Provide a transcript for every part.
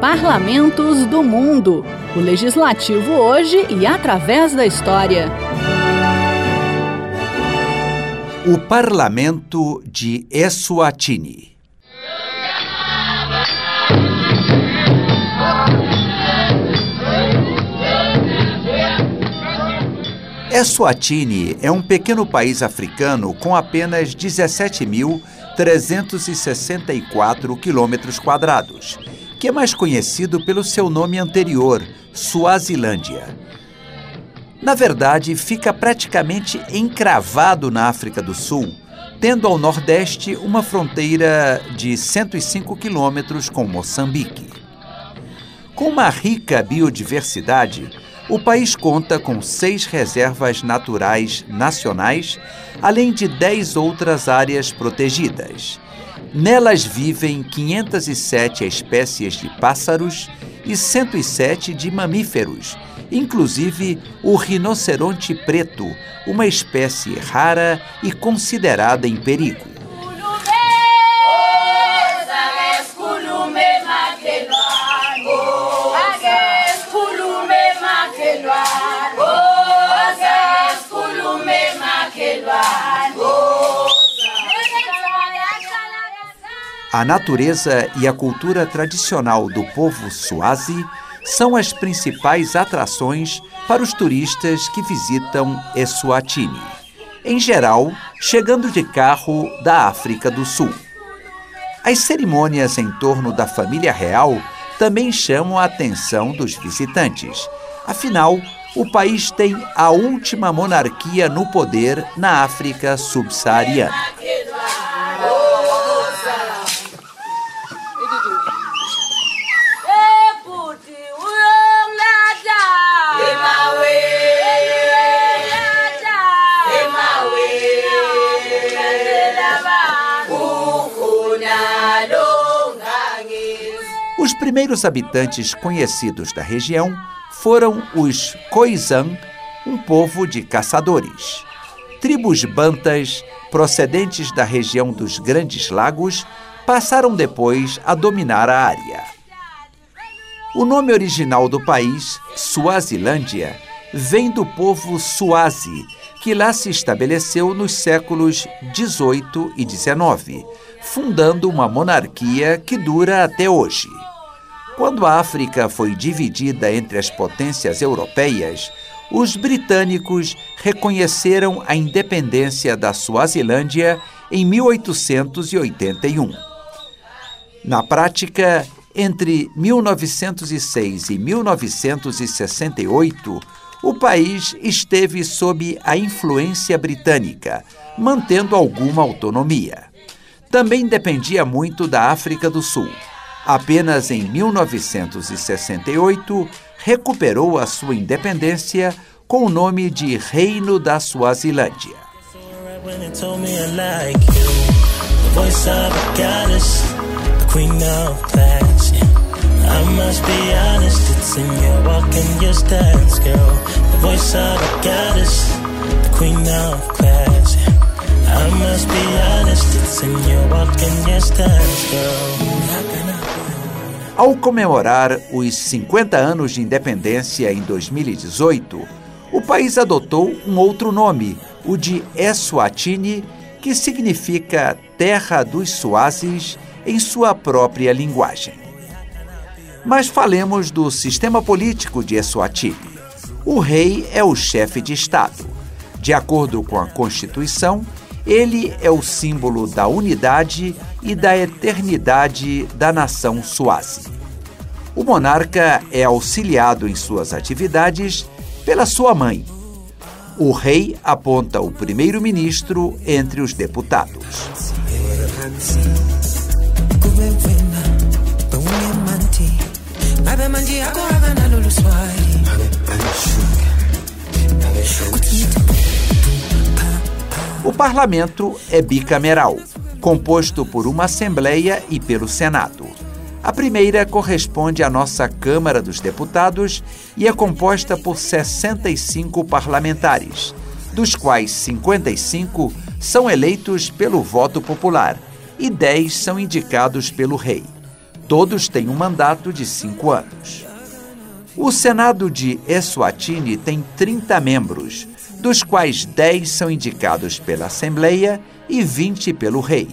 Parlamentos do Mundo. O legislativo hoje e através da história. O Parlamento de Eswatini. Eswatini é um pequeno país africano com apenas 17.364 quilômetros quadrados, que é mais conhecido pelo seu nome anterior, Suazilândia. Na verdade, fica praticamente encravado na África do Sul, tendo ao nordeste uma fronteira de 105 quilômetros com Moçambique. Com uma rica biodiversidade, o país conta com seis reservas naturais nacionais, além de dez outras áreas protegidas. Nelas vivem 507 espécies de pássaros e 107 de mamíferos, inclusive o rinoceronte preto, uma espécie rara e considerada em perigo. A natureza e a cultura tradicional do povo Swazi são as principais atrações para os turistas que visitam Eswatini, em geral, chegando de carro da África do Sul. As cerimônias em torno da família real também chamam a atenção dos visitantes. Afinal, o país tem a última monarquia no poder na África subsaariana. Os primeiros habitantes conhecidos da região foram os Khoisan, um povo de caçadores. Tribos bantas, procedentes da região dos Grandes Lagos, passaram depois a dominar a área. O nome original do país, Suazilândia, vem do povo Suazi, que lá se estabeleceu nos séculos 18 e 19, fundando uma monarquia que dura até hoje. Quando a África foi dividida entre as potências europeias, os britânicos reconheceram a independência da Suazilândia em 1881. Na prática, entre 1906 e 1968, o país esteve sob a influência britânica, mantendo alguma autonomia. Também dependia muito da África do Sul. Apenas em 1968 recuperou a sua independência com o nome de Reino da Suazilândia. Ao comemorar os 50 anos de independência em 2018, o país adotou um outro nome, o de Eswatini, que significa Terra dos Suazes em sua própria linguagem. Mas falemos do sistema político de Eswatini. O rei é o chefe de Estado. De acordo com a Constituição, ele é o símbolo da unidade e da eternidade da nação Suazi. O monarca é auxiliado em suas atividades pela sua mãe. O rei aponta o primeiro-ministro entre os deputados. Parlamento é bicameral, composto por uma Assembleia e pelo Senado. A primeira corresponde à nossa Câmara dos Deputados e é composta por 65 parlamentares, dos quais 55 são eleitos pelo voto popular e 10 são indicados pelo rei. Todos têm um mandato de cinco anos. O Senado de Eswatini tem 30 membros, dos quais 10 são indicados pela Assembleia e 20 pelo rei.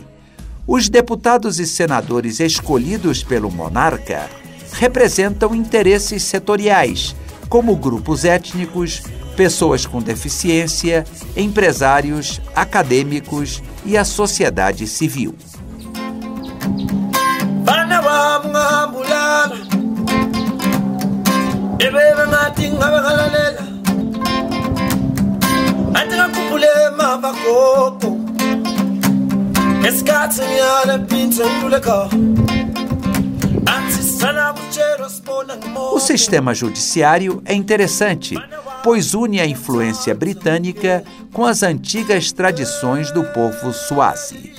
Os deputados e senadores escolhidos pelo monarca representam interesses setoriais, como grupos étnicos, pessoas com deficiência, empresários, acadêmicos e a sociedade civil. O sistema judiciário é interessante, pois une a influência britânica com as antigas tradições do povo Swazi.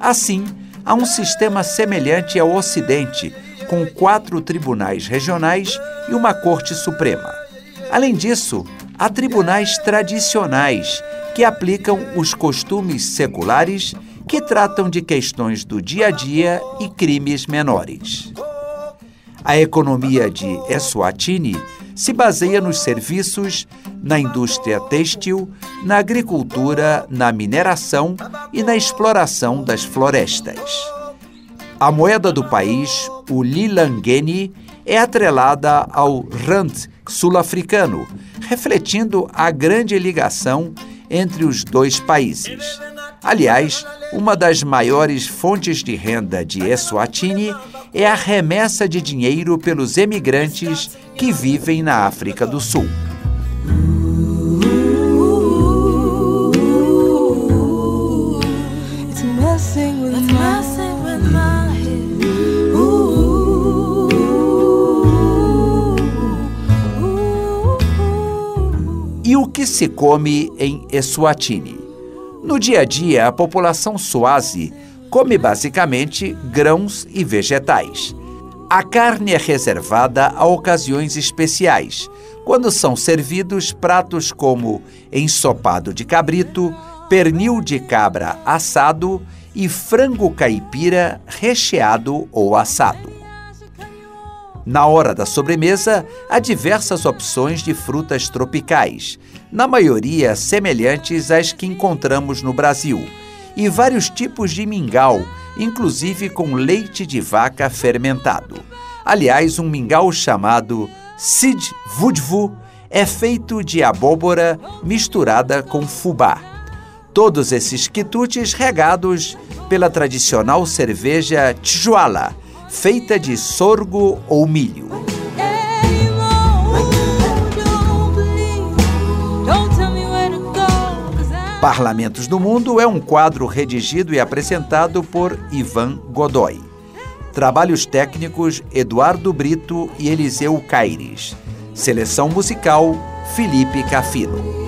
Assim, há um sistema semelhante ao Ocidente, com quatro tribunais regionais e uma Corte Suprema. Além disso, há tribunais tradicionais que aplicam os costumes seculares que tratam de questões do dia a dia e crimes menores. A economia de Eswatini se baseia nos serviços, na indústria têxtil, na agricultura, na mineração e na exploração das florestas. A moeda do país, o Lilangeni, é atrelada ao rand sul-africano, refletindo a grande ligação entre os dois países. Aliás, uma das maiores fontes de renda de Eswatini é a remessa de dinheiro pelos emigrantes que vivem na África do Sul. E o que se come em Eswatini? No dia a dia, a população Swazi come basicamente grãos e vegetais. A carne é reservada a ocasiões especiais, quando são servidos pratos como ensopado de cabrito, pernil de cabra assado e frango caipira recheado ou assado. Na hora da sobremesa, há diversas opções de frutas tropicais, na maioria semelhantes às que encontramos no Brasil, e vários tipos de mingau, inclusive com leite de vaca fermentado. Aliás, um mingau chamado Sid Vudvu é feito de abóbora misturada com fubá. Todos esses quitutes regados pela tradicional cerveja Tijuala, feita de sorgo ou milho. Parlamentos do Mundo é um quadro redigido e apresentado por Ivan Godoy. Trabalhos técnicos Eduardo Brito e Eliseu Caires. Seleção musical Felipe Cafino.